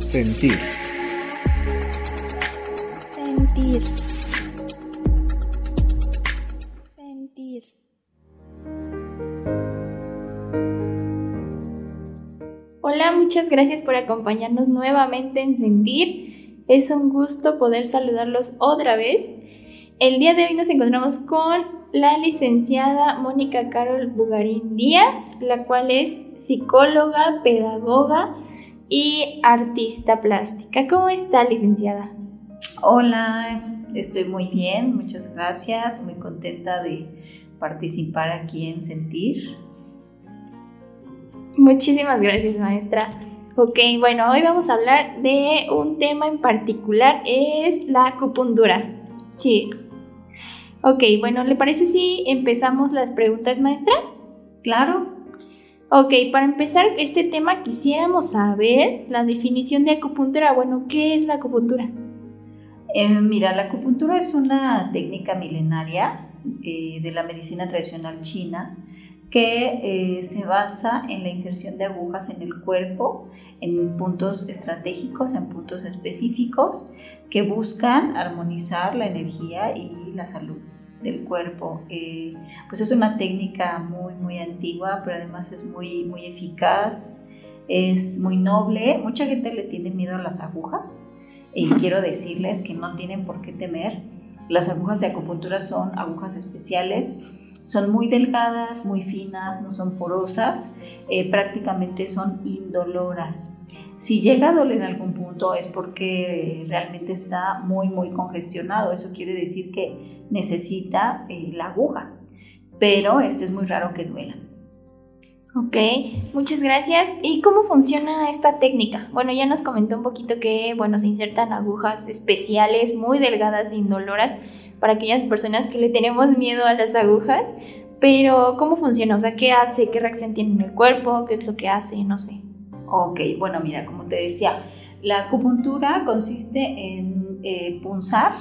Sentir. Sentir. Sentir. Hola, muchas gracias por acompañarnos nuevamente en Sentir. Es un gusto poder saludarlos otra vez. El día de hoy nos encontramos con la licenciada Mónica Carol Bugarín Díaz, la cual es psicóloga, pedagoga y artista plástica. ¿Cómo está, licenciada? Hola, estoy muy bien, muchas gracias, muy contenta de participar aquí en Sentir. Muchísimas gracias, maestra. Ok, bueno, hoy vamos a hablar de un tema en particular, es la acupuntura. Sí. Ok, bueno, ¿le parece si empezamos las preguntas, maestra? Claro. Ok, para empezar este tema quisiéramos saber la definición de acupuntura. Bueno, ¿qué es la acupuntura? Eh, mira, la acupuntura es una técnica milenaria eh, de la medicina tradicional china que eh, se basa en la inserción de agujas en el cuerpo, en puntos estratégicos, en puntos específicos, que buscan armonizar la energía y la salud del cuerpo. Eh, pues es una técnica muy, muy antigua, pero además es muy, muy eficaz, es muy noble. Mucha gente le tiene miedo a las agujas y quiero decirles que no tienen por qué temer. Las agujas de acupuntura son agujas especiales, son muy delgadas, muy finas, no son porosas, eh, prácticamente son indoloras. Si llega a doler algún es porque realmente está muy, muy congestionado. Eso quiere decir que necesita eh, la aguja. Pero este es muy raro que duela. Ok, muchas gracias. ¿Y cómo funciona esta técnica? Bueno, ya nos comentó un poquito que, bueno, se insertan agujas especiales, muy delgadas e indoloras, para aquellas personas que le tenemos miedo a las agujas. Pero, ¿cómo funciona? O sea, ¿qué hace? ¿Qué reacción tiene en el cuerpo? ¿Qué es lo que hace? No sé. Ok, bueno, mira, como te decía, la acupuntura consiste en eh, punzar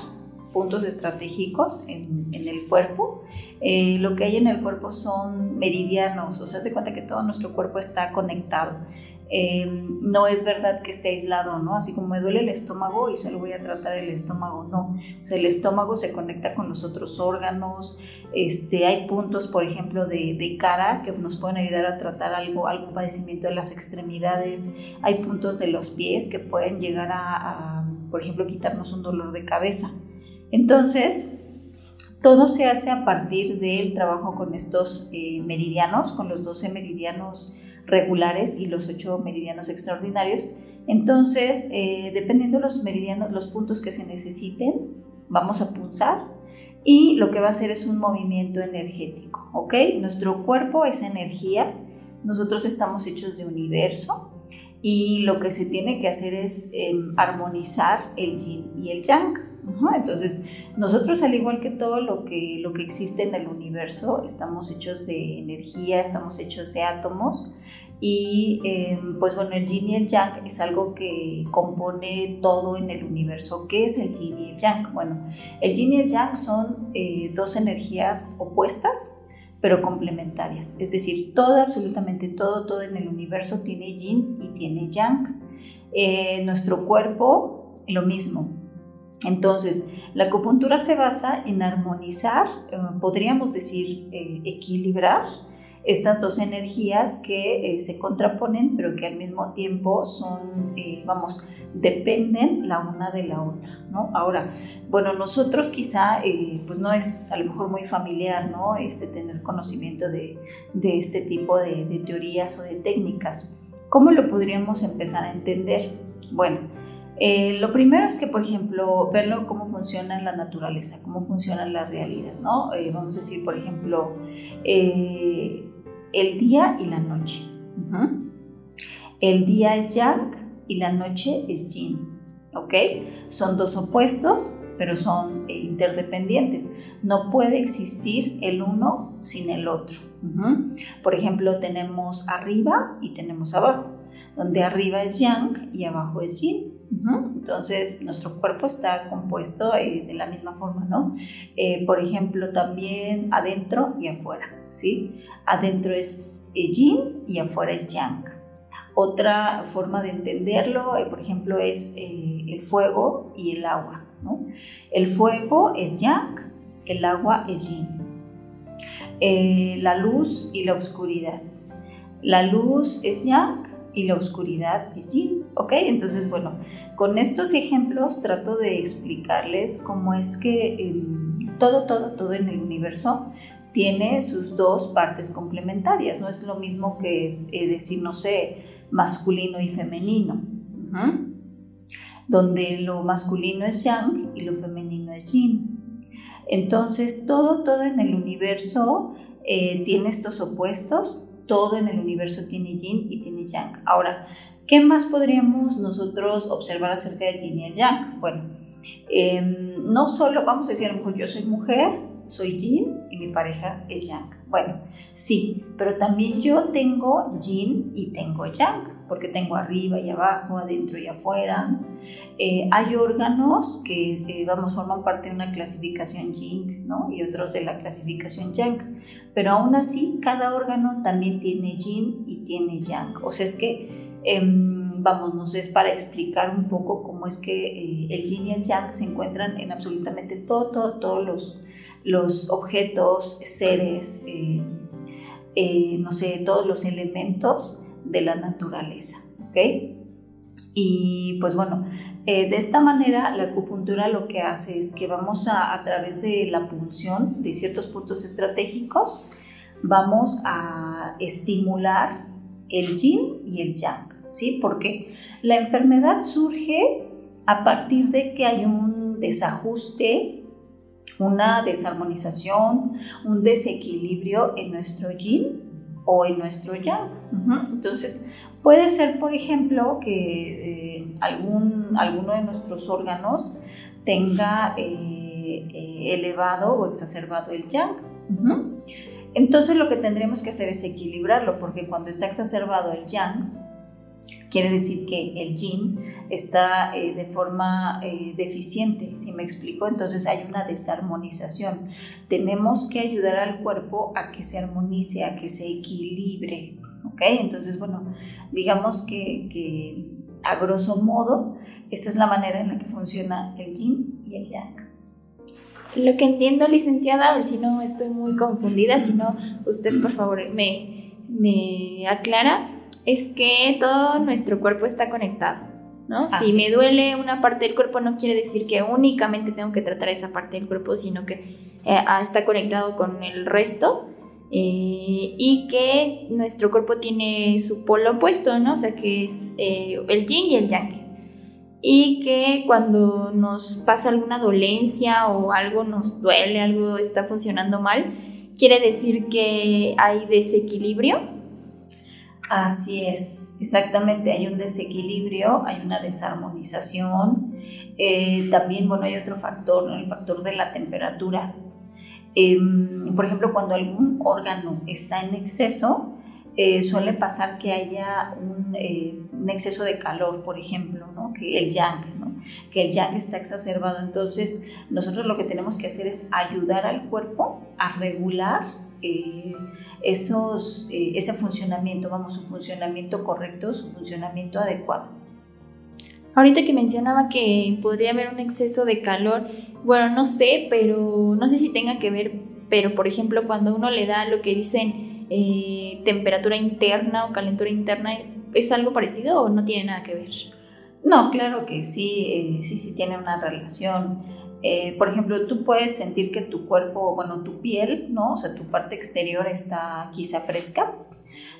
puntos estratégicos en, el cuerpo. Eh, lo que hay en el cuerpo son meridianos, o sea, se cuenta que todo nuestro cuerpo está conectado. Em, no es verdad que esté aislado, ¿no? Así como me duele el estómago y solo voy a tratar el estómago, no. O sea, el estómago se conecta con los otros órganos, este, hay puntos, por ejemplo, de, de, cara que nos pueden ayudar a tratar algo, algún padecimiento de las extremidades, hay puntos de los pies que pueden llegar a, por ejemplo, quitarnos un dolor de cabeza. Entonces, todo se hace a partir del trabajo con estos eh, meridianos, con los 12 meridianos regulares y los ocho meridianos extraordinarios. Entonces, eh, dependiendo los meridianos, los puntos que se necesiten, vamos a pulsar y lo que va a hacer es un movimiento energético, ¿ok? Nuestro cuerpo es energía, nosotros estamos hechos de universo y lo que se tiene que hacer es em, armonizar el yin y el yang. Entonces, nosotros al igual que todo lo que, lo que existe en el universo, estamos hechos de energía, estamos hechos de átomos y em, pues bueno, el yin y el yang es algo que compone todo en el universo. ¿Qué es el yin y el yang? Bueno, el yin y el yang son eh, dos energías opuestas pero complementarias. Es decir, todo, absolutamente todo, todo en el universo tiene yin y tiene yang. Eh, nuestro cuerpo, lo mismo. Entonces, la acupuntura se basa en armonizar, eh, podríamos decir, eh, equilibrar estas dos energías que eh, se contraponen, pero que al mismo tiempo son, vamos, dependen la una de la otra, ¿no? Ahora, bueno, nosotros quizá, pues no es a lo mejor muy familiar, ¿no? Este, tener conocimiento de, este tipo de, de teorías o de técnicas. ¿Cómo lo podríamos empezar a entender? Bueno, eh, lo primero es que, por ejemplo, verlo cómo funciona la naturaleza, cómo funciona la realidad, ¿no? Eh, vamos a decir, por ejemplo, eh, el día y la noche. El día es yang y la noche es yin, ¿ok? Son dos opuestos, pero son interdependientes. No puede existir el uno sin el otro. Por ejemplo, tenemos arriba y tenemos abajo, donde arriba es yang y abajo es yin. Entonces, nuestro cuerpo está compuesto eh, de la misma forma, ¿no? Eh, por ejemplo, también adentro y afuera, ¿sí? Adentro es yin y afuera es yang. Otra forma de entenderlo, eh, por ejemplo, es eh, el fuego y el agua. El fuego es yang, el agua es yin. Eh, la luz y la oscuridad. La luz es yang y la oscuridad es yin, ¿ok? Entonces, bueno, con estos ejemplos trato de explicarles cómo es que em, todo, todo, todo en el universo tiene sus dos partes complementarias, no es lo mismo que eh, decir, no sé, masculino y femenino, donde lo masculino es yang y lo femenino es yin. Entonces, todo, todo en el universo eh, tiene estos opuestos, todo en el universo tiene yin y tiene yang. Ahora, ¿qué más podríamos nosotros observar acerca del yin y yang? Bueno, em, no solo, vamos a decir, a lo mejor yo soy mujer, soy yin y mi pareja es yang. Bueno, sí, pero también yo tengo yin y tengo yang, porque tengo arriba y abajo, adentro y afuera. Eh, hay órganos que, eh, vamos, forman parte de una clasificación yin, ¿no? Y otros de la clasificación yang. Pero aún así, cada órgano también tiene yin y tiene yang. O sea, es que, em, vamos, nos es para explicar un poco cómo es que eh, el yin y el yang se encuentran en absolutamente todo, todo, todos los los objetos, seres, eh, eh, no sé, todos los elementos de la naturaleza. ¿ok? Y pues bueno, eh, de esta manera la acupuntura lo que hace es que vamos a, a través de la punción de ciertos puntos estratégicos, vamos a estimular el yin y el yang, ¿sí? Porque la enfermedad surge a partir de que hay un desajuste una desarmonización, un desequilibrio en nuestro yin o en nuestro yang. Entonces, puede ser, por ejemplo, que eh, algún, alguno de nuestros órganos tenga eh, eh, elevado o exacerbado el yang. Entonces, lo que tendremos que hacer es equilibrarlo, porque cuando está exacerbado el yang, quiere decir que el yin está eh, de forma eh, deficiente, si me explico, entonces hay una desarmonización. Tenemos que ayudar al cuerpo a que se armonice, a que se equilibre, ¿ok? Entonces, bueno, digamos que, a grosso modo, esta es la manera en la que funciona el yin y el yang. Lo que entiendo, licenciada, a ver si no estoy muy confundida, si no, usted por favor me, me aclara, es que todo nuestro cuerpo está conectado. ¿No? si me duele una parte del cuerpo no quiere decir que únicamente tengo que tratar esa parte del cuerpo, sino que eh, ah, está conectado con el resto eh, y que nuestro cuerpo tiene su polo opuesto, ¿no? O sea, que es eh, el yin y el yang. Y que cuando nos pasa alguna dolencia o algo nos duele, algo está funcionando mal, quiere decir que hay desequilibrio Así es, exactamente, hay un desequilibrio, hay una desarmonización. Eh, también, bueno, hay otro factor, el factor de la temperatura. Em, por ejemplo, cuando algún órgano está en exceso, eh, suele pasar que haya eh, un, exceso de calor, por ejemplo, ¿no? que el yang, ¿no? que el yang está exacerbado. Entonces, nosotros lo que tenemos que hacer es ayudar al cuerpo a regular esos, eh, ese funcionamiento, vamos, su funcionamiento correcto, su funcionamiento adecuado. Ahorita que mencionaba que podría haber un exceso de calor, bueno, no sé, pero no sé si tenga que ver, pero por ejemplo cuando uno le da lo que dicen eh, temperatura interna o calentura interna, ¿es algo parecido o no tiene nada que ver? No, claro que sí, eh, sí, sí tiene una relación. Eh, por ejemplo, tú puedes sentir que tu cuerpo, bueno, tu piel, ¿no? O sea, tu parte exterior está quizá fresca,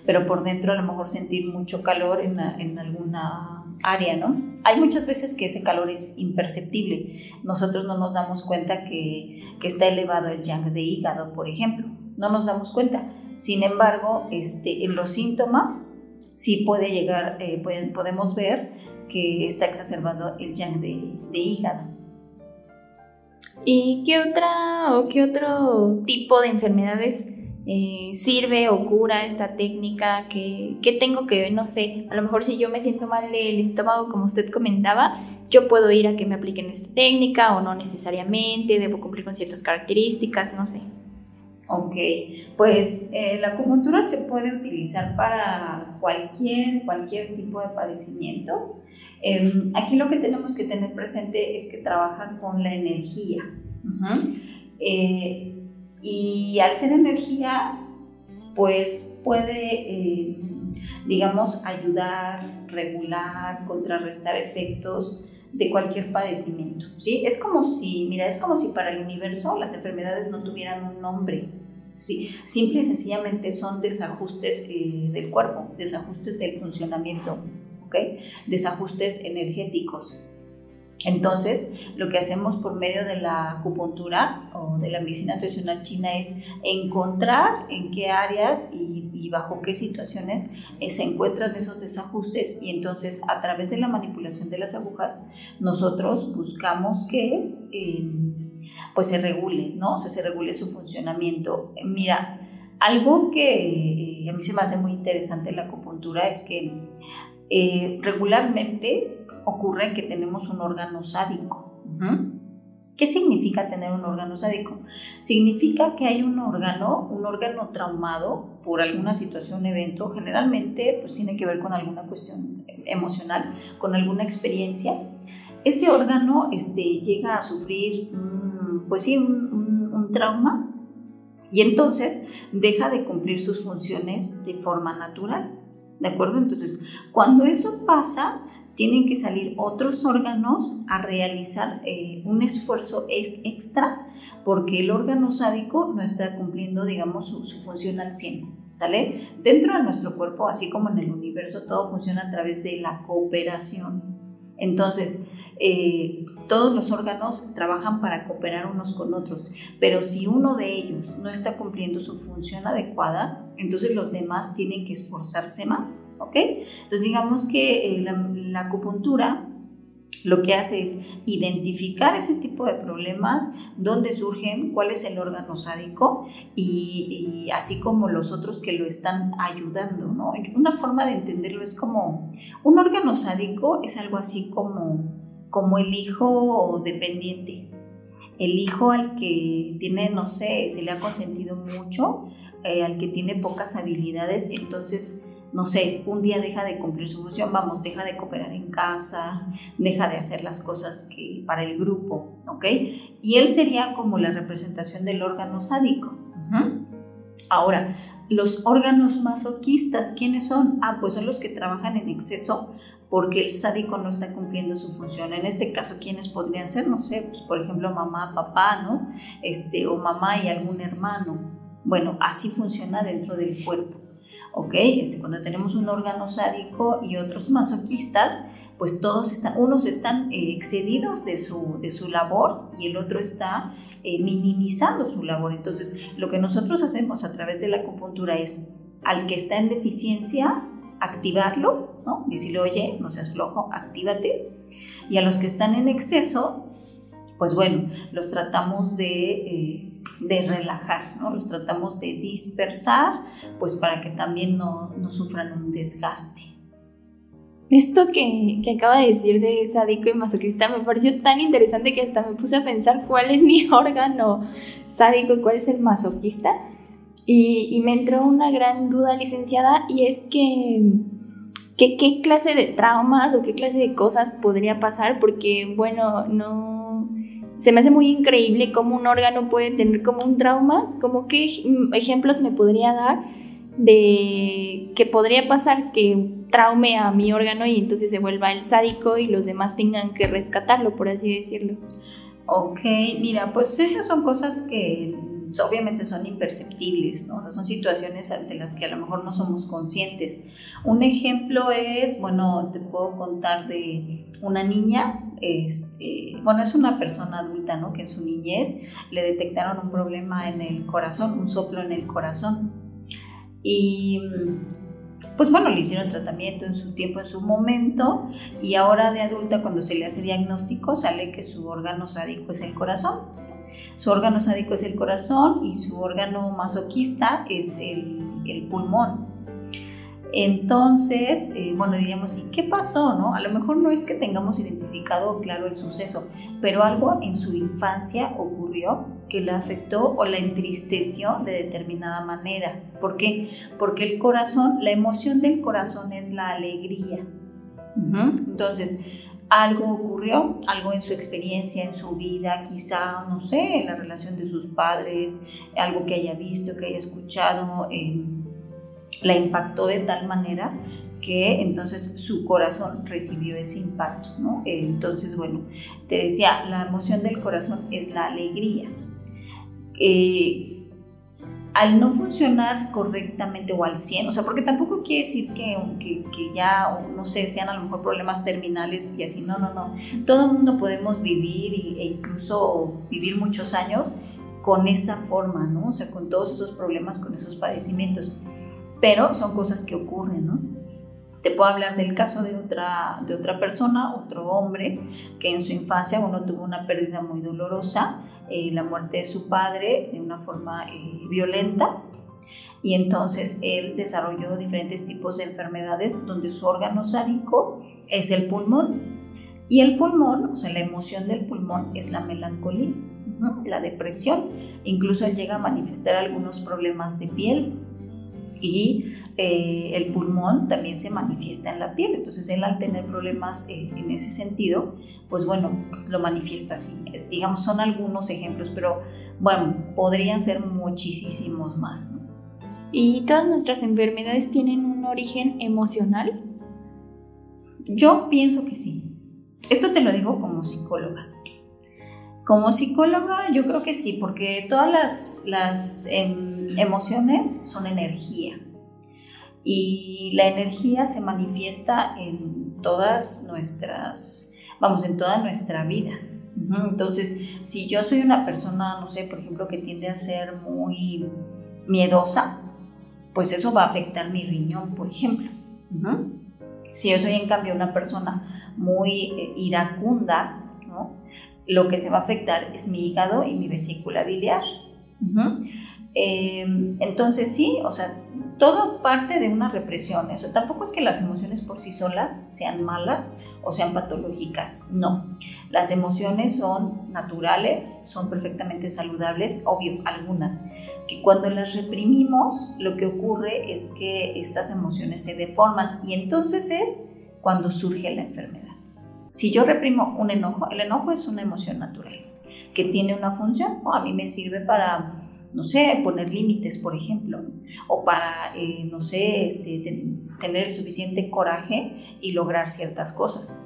pero por dentro a lo mejor sentir mucho calor en, en alguna área, ¿no? Hay muchas veces que ese calor es imperceptible. Nosotros no nos damos cuenta que, que está elevado el yang de hígado, por ejemplo. No nos damos cuenta. Sin embargo, este, en los síntomas sí puede llegar, eh, podemos ver que está exacerbado el yang de, de hígado. ¿Y qué otra o qué otro tipo de enfermedades eh, sirve o cura esta técnica? ¿Qué, ¿Qué, tengo que, no sé, a lo mejor si yo me siento mal del estómago, como usted comentaba, yo puedo ir a que me apliquen esta técnica o no necesariamente, debo cumplir con ciertas características, no sé. Ok, pues eh, la acupuntura se puede utilizar para cualquier, cualquier tipo de padecimiento. Em, aquí lo que tenemos que tener presente es que trabaja con la energía. Eh, y al ser energía, pues puede, eh, digamos, ayudar, regular, contrarrestar efectos de cualquier padecimiento, ¿sí? Es como si, mira, es como si para el universo las enfermedades no tuvieran un nombre, ¿sí? Simple y sencillamente son desajustes eh, del cuerpo, desajustes del funcionamiento, ¿ok? Desajustes energéticos. Entonces, lo que hacemos por medio de la acupuntura o de la medicina tradicional china es encontrar en qué áreas y, bajo qué situaciones eh, se encuentran esos desajustes y entonces a través de la manipulación de las agujas nosotros buscamos que em, pues se regule, ¿no? O sea, se regule su funcionamiento. Mira, algo que eh, a mí se me hace muy interesante en la acupuntura es que eh, regularmente ocurre que tenemos un órgano sádico. ¿Qué significa tener un órgano sádico? Significa que hay un órgano, un órgano traumado por alguna situación, evento, generalmente pues tiene que ver con alguna cuestión emocional, con alguna experiencia. Ese órgano este, llega a sufrir, pues sí, un, un trauma y entonces deja de cumplir sus funciones de forma natural. ¿De acuerdo? Entonces, cuando eso pasa, tienen que salir otros órganos a realizar eh, un esfuerzo extra porque el órgano sádico no está cumpliendo, digamos, su, función al 100. ¿Sale? Dentro de nuestro cuerpo, así como en el universo, todo funciona a través de la cooperación. Entonces, eh, todos los órganos trabajan para cooperar unos con otros, pero si uno de ellos no está cumpliendo su función adecuada, entonces los demás tienen que esforzarse más, ¿ok? Entonces digamos que eh, la, acupuntura lo que hace es identificar ese tipo de problemas, dónde surgen, cuál es el órgano sádico y, y, así como los otros que lo están ayudando, ¿no? Una forma de entenderlo es como un órgano sádico es algo así como como el hijo dependiente, el hijo al que tiene, no sé, se le ha consentido mucho, eh, al que tiene pocas habilidades, entonces, no sé, un día deja de cumplir su función, vamos, deja de cooperar en casa, deja de hacer las cosas que para el grupo, ¿ok? Y él sería como la representación del órgano sádico. Ahora, los órganos masoquistas, ¿quiénes son? Ah, pues son los que trabajan en exceso porque el sádico no está cumpliendo su función. En este caso, ¿quiénes podrían ser? No sé, pues por ejemplo, mamá, papá, ¿no? Este, o mamá y algún hermano. Bueno, así funciona dentro del cuerpo. ¿Ok? Este, cuando tenemos un órgano sádico y otros masoquistas, pues todos están, unos están eh, excedidos de su, de su labor y el otro está eh, minimizando su labor. Entonces, lo que nosotros hacemos a través de la acupuntura es al que está en deficiencia, activarlo, ¿no? Decirle, oye, no seas flojo, actívate. Y a los que están en exceso, pues bueno, los tratamos de, eh, de relajar, ¿no? Los tratamos de dispersar, pues para que también no, no sufran un desgaste. Esto que, que, acaba de decir de sádico y masoquista me pareció tan interesante que hasta me puse a pensar cuál es mi órgano sádico y cuál es el masoquista. Y, me entró una gran duda, licenciada, y es que, qué clase de traumas o qué clase de cosas podría pasar, porque, bueno, no... Se me hace muy increíble cómo un órgano puede tener como un trauma, como qué ejemplos me podría dar de que podría pasar que traume a mi órgano y entonces se vuelva el sádico y los demás tengan que rescatarlo, por así decirlo. Ok, mira, pues esas son cosas que obviamente son imperceptibles, ¿no? O sea, son situaciones ante las que a lo mejor no somos conscientes. Un ejemplo es, bueno, te puedo contar de una niña, este, bueno, es una persona adulta, ¿no? Que en su niñez le detectaron un problema en el corazón, un soplo en el corazón. Y pues bueno, le hicieron tratamiento en su tiempo, en su momento, y ahora de adulta, cuando se le hace diagnóstico, sale que su órgano sádico es el corazón. Su órgano sádico es el corazón y su órgano masoquista es el, pulmón. Entonces, eh, bueno, diríamos, ¿y qué pasó? No? A lo mejor no es que tengamos identificado claro el suceso, pero algo en su infancia ocurrió que la afectó o la entristeció de determinada manera. ¿Por qué? Porque el corazón, la emoción del corazón es la alegría. Entonces, algo ocurrió, algo en su experiencia, en su vida, quizá, no sé, en la relación de sus padres, algo que haya visto, que haya escuchado. Eh, la impactó de tal manera que entonces su corazón recibió ese impacto, ¿no? Entonces, bueno, te decía, la emoción del corazón es la alegría. Eh, al no funcionar correctamente o al 100, o sea, porque tampoco quiere decir que, que, que, ya, no sé, sean a lo mejor problemas terminales y así, no, no, no. Todo el mundo podemos vivir e incluso vivir muchos años con esa forma, ¿no? O sea, con todos esos problemas, con esos padecimientos pero son cosas que ocurren, ¿no? Te puedo hablar del caso de otra, de otra persona, otro hombre, que en su infancia uno tuvo una pérdida muy dolorosa, eh, la muerte de su padre de una forma eh, violenta, y entonces él desarrolló diferentes tipos de enfermedades donde su órgano sádico es el pulmón. Y el pulmón, o sea, la emoción del pulmón es la melancolía, la depresión. Incluso él llega a manifestar algunos problemas de piel, y eh, el pulmón también se manifiesta en la piel. Entonces él al tener problemas eh, en ese sentido, pues bueno, lo manifiesta así. Digamos, son algunos ejemplos, pero bueno, podrían ser muchísimos más. ¿Y todas nuestras enfermedades tienen un origen emocional? Yo pienso que sí. Esto te lo digo como psicóloga. Como psicóloga yo creo que sí, porque todas las, em, emociones son energía y la energía se manifiesta en todas nuestras, vamos, en toda nuestra vida. Entonces, si yo soy una persona, no sé, por ejemplo, que tiende a ser muy miedosa, pues eso va a afectar mi riñón, por ejemplo. Si yo soy en cambio una persona muy eh, iracunda, lo que se va a afectar es mi hígado y mi vesícula biliar. Em, entonces sí, o sea, todo parte de una represión. O sea, tampoco es que las emociones por sí solas sean malas o sean patológicas, no. Las emociones son naturales, son perfectamente saludables, obvio, algunas, que cuando las reprimimos, lo que ocurre es que estas emociones se deforman y entonces es cuando surge la enfermedad. Si yo reprimo un enojo, el enojo es una emoción natural que tiene una función, o a mí me sirve para, no sé, poner límites, por ejemplo, o para, eh, no sé, este, tener el suficiente coraje y lograr ciertas cosas.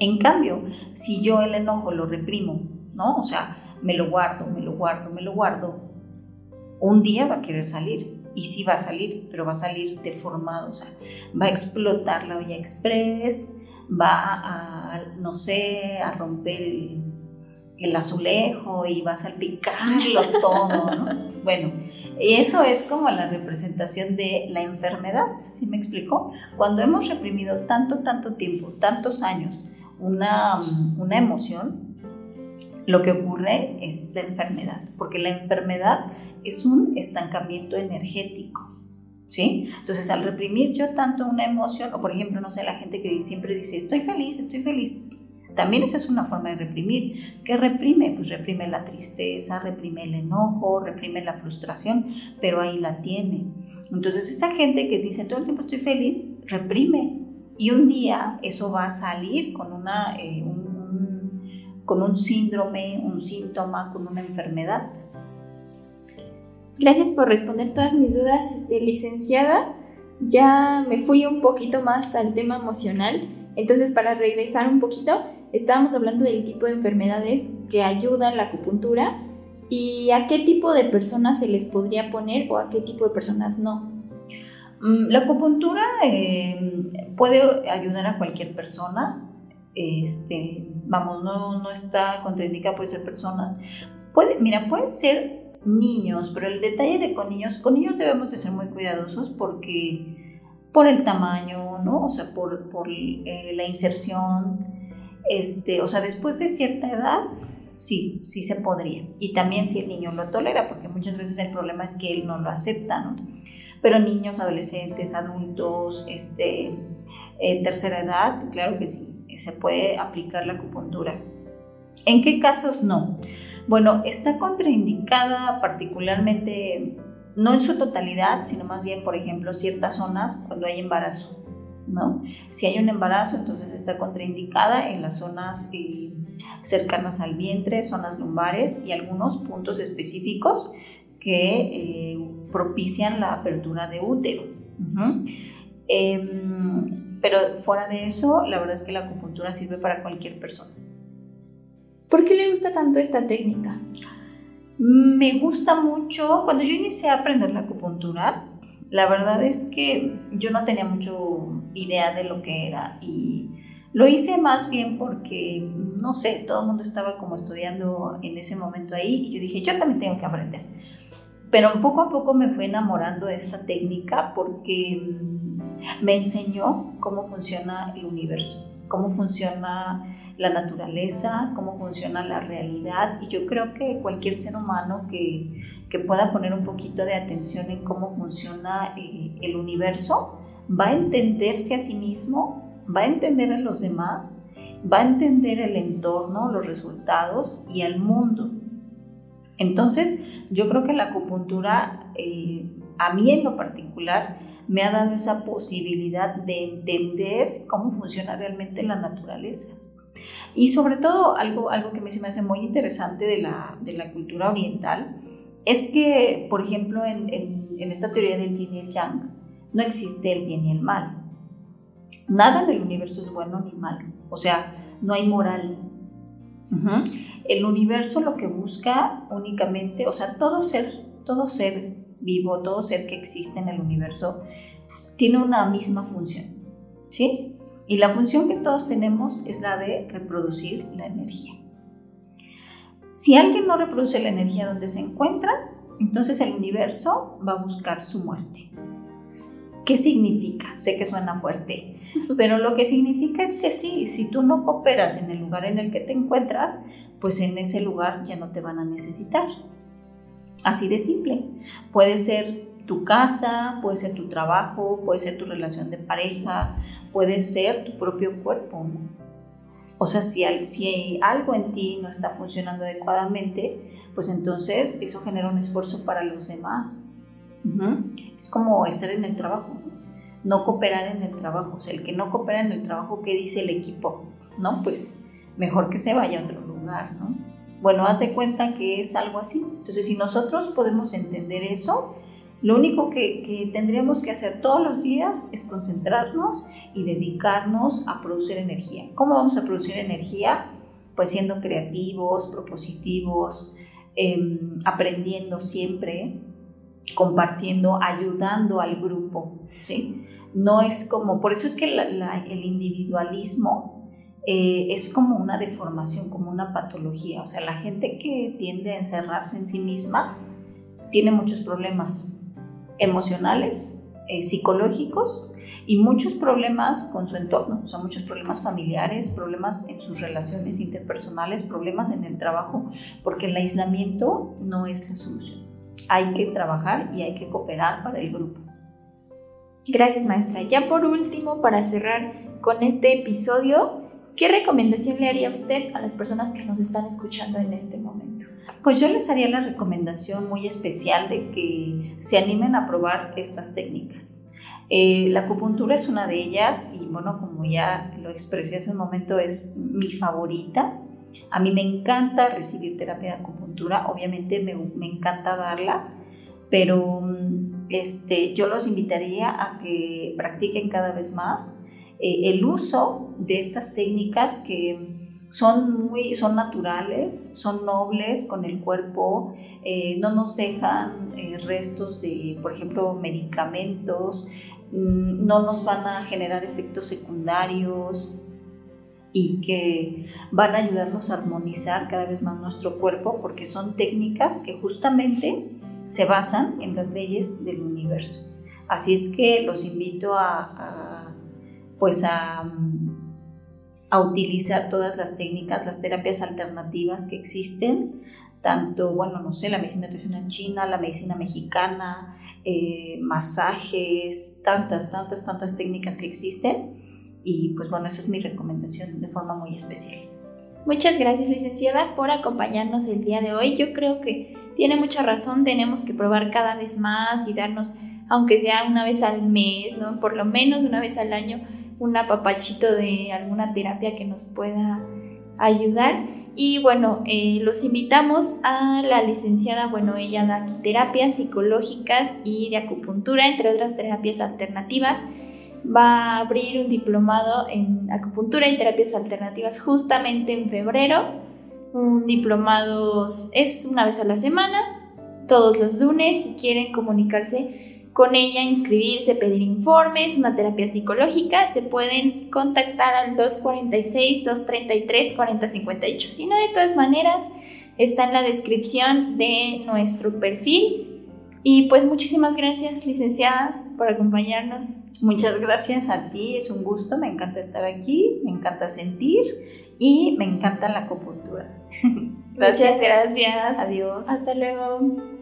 En cambio, si yo el enojo lo reprimo, ¿no? O sea, me lo guardo, me lo guardo, me lo guardo, un día va a querer salir. Y sí va a salir, pero va a salir deformado, o sea, va a explotar la olla express, va a, no sé, a romper el, azulejo y va a salpicarlo todo, ¿no? Bueno, eso es como la representación de la enfermedad, ¿sí me explicó? Cuando hemos reprimido tanto, tanto tiempo, tantos años, una, una emoción, lo que ocurre es la enfermedad, porque la enfermedad es un estancamiento energético. ¿Sí? Entonces, al reprimir yo tanto una emoción, o por ejemplo, no sé, la gente que siempre dice, estoy feliz, estoy feliz, también esa es una forma de reprimir. ¿Qué reprime? Pues reprime la tristeza, reprime el enojo, reprime la frustración, pero ahí la tiene. Entonces, esa gente que dice todo el tiempo estoy feliz, reprime. Y un día eso va a salir con, una, eh, con un síndrome, un síntoma, con una enfermedad. Gracias por responder todas mis dudas, este, licenciada. Ya me fui un poquito más al tema emocional. Entonces, para regresar un poquito, estábamos hablando del tipo de enfermedades que ayudan la acupuntura y a qué tipo de personas se les podría poner o a qué tipo de personas no. Mm, la acupuntura eh, puede ayudar a cualquier persona. Este, vamos, no, no está contraindicada, puede ser personas. Puede, mira, puede ser niños, pero el detalle de con niños, con niños debemos de ser muy cuidadosos porque por el tamaño, ¿no? O sea, por, por eh, la inserción, este, o sea, después de cierta edad, sí, sí se podría. Y también si el niño lo tolera, porque muchas veces el problema es que él no lo acepta, ¿no? pero niños, adolescentes, adultos, este, tercera edad, claro que sí, se puede aplicar la acupuntura. ¿En qué casos no? Bueno, está contraindicada particularmente, no en su totalidad, sino más bien, por ejemplo, ciertas zonas cuando hay embarazo. ¿no? Si hay un embarazo, entonces está contraindicada en las zonas eh, cercanas al vientre, zonas lumbares y algunos puntos específicos que eh, propician la apertura de útero. Em, pero fuera de eso, la verdad es que la acupuntura sirve para cualquier persona. ¿Por qué le gusta tanto esta técnica? Me gusta mucho, cuando yo inicié a aprender la acupuntura, la verdad es que yo no tenía mucho idea de lo que era y lo hice más bien porque, no sé, todo el mundo estaba como estudiando en ese momento ahí y yo dije, yo también tengo que aprender. Pero poco a poco me fui enamorando de esta técnica porque me enseñó cómo funciona el universo, cómo funciona la naturaleza, cómo funciona la realidad y yo creo que cualquier ser humano que, que pueda poner un poquito de atención en cómo funciona eh, el universo, va a entenderse a sí mismo, va a entender a los demás, va a entender el entorno, los resultados y al mundo. Entonces, yo creo que la acupuntura, eh, a mí en lo particular, me ha dado esa posibilidad de entender cómo funciona realmente la naturaleza. Y sobre todo, algo, algo que me, se me hace muy interesante de la, de la cultura oriental es que, por ejemplo, en, en, esta teoría del yin y el yang, no existe el bien y el mal. Nada en el universo es bueno ni malo. O sea, no hay moral. El universo lo que busca únicamente, o sea, todo ser, todo ser vivo, todo ser que existe en el universo, tiene una misma función. ¿Sí? Y la función que todos tenemos es la de reproducir la energía. Si alguien no reproduce la energía donde se encuentra, entonces el universo va a buscar su muerte. ¿Qué significa? Sé que suena fuerte, pero lo que significa es que sí, si tú no cooperas en el lugar en el que te encuentras, pues en ese lugar ya no te van a necesitar. Así de simple. Puede ser tu casa, puede ser tu trabajo, puede ser tu relación de pareja, puede ser tu propio cuerpo. O sea, si, si algo en ti no está funcionando adecuadamente, pues entonces eso genera un esfuerzo para los demás. Es como estar en el trabajo, ¿no? cooperar en el trabajo. O sea, el que no coopera en el trabajo, ¿qué dice el equipo? ¿No? Pues mejor que se vaya a otro lugar, ¿no? Bueno, haz de cuenta que es algo así. Entonces, si nosotros podemos entender eso, lo único que, tendríamos que hacer todos los días es concentrarnos y dedicarnos a producir energía. ¿Cómo vamos a producir energía? Pues siendo creativos, propositivos, em, aprendiendo siempre, compartiendo, ayudando al grupo. ¿sí? No es como, por eso es que el individualismo eh, es como una deformación, como una patología. O sea, la gente que tiende a encerrarse en sí misma tiene muchos problemas emocionales, eh, psicológicos y muchos problemas con su entorno, o sea, muchos problemas familiares, problemas en sus relaciones interpersonales, problemas en el trabajo, porque el aislamiento no es la solución. Hay que trabajar y hay que cooperar para el grupo. Gracias, maestra. Ya por último, para cerrar con este episodio, ¿qué recomendación le haría usted a las personas que nos están escuchando en este momento? Pues yo les haría la recomendación muy especial de que se animen a probar estas técnicas. Eh, la acupuntura es una de ellas y bueno, como ya lo expresé hace un momento, es mi favorita. A mí me encanta recibir terapia de acupuntura, obviamente me, me encanta darla, pero este, yo los invitaría a que practiquen cada vez más eh, el uso de estas técnicas que son muy, son naturales, son nobles con el cuerpo, eh, no nos dejan eh, restos de, por ejemplo, medicamentos, mm, no nos van a generar efectos secundarios y que van a ayudarnos a armonizar cada vez más nuestro cuerpo porque son técnicas que justamente se basan en las leyes del universo. Así es que los invito a pues a a utilizar todas las técnicas, las terapias alternativas que existen tanto, bueno, no sé, la medicina tradicional china, la medicina mexicana, eh, masajes, tantas, tantas, tantas técnicas que existen. Y pues bueno, esa es mi recomendación de forma muy especial. Muchas gracias, licenciada, por acompañarnos el día de hoy. Yo creo que tiene mucha razón, tenemos que probar cada vez más y darnos, aunque sea una vez al mes, ¿no? Por lo menos una vez al año, un apapachito de alguna terapia que nos pueda ayudar. Y bueno, eh, los invitamos a la licenciada, bueno, ella da terapias psicológicas y de acupuntura, entre otras terapias alternativas. Va a abrir un diplomado en acupuntura y terapias alternativas justamente en febrero. Un diplomado es una vez a la semana, todos los lunes, si quieren comunicarse con ella inscribirse, pedir informes, una terapia psicológica, se pueden contactar al 246-233-4058. Si no, de todas maneras, está en la descripción de nuestro perfil. Y pues muchísimas gracias, licenciada, por acompañarnos. Muchas gracias a ti, es un gusto, me encanta estar aquí, me encanta sentir y me encanta la acupuntura. gracias. Muchas gracias. Adiós. Hasta luego.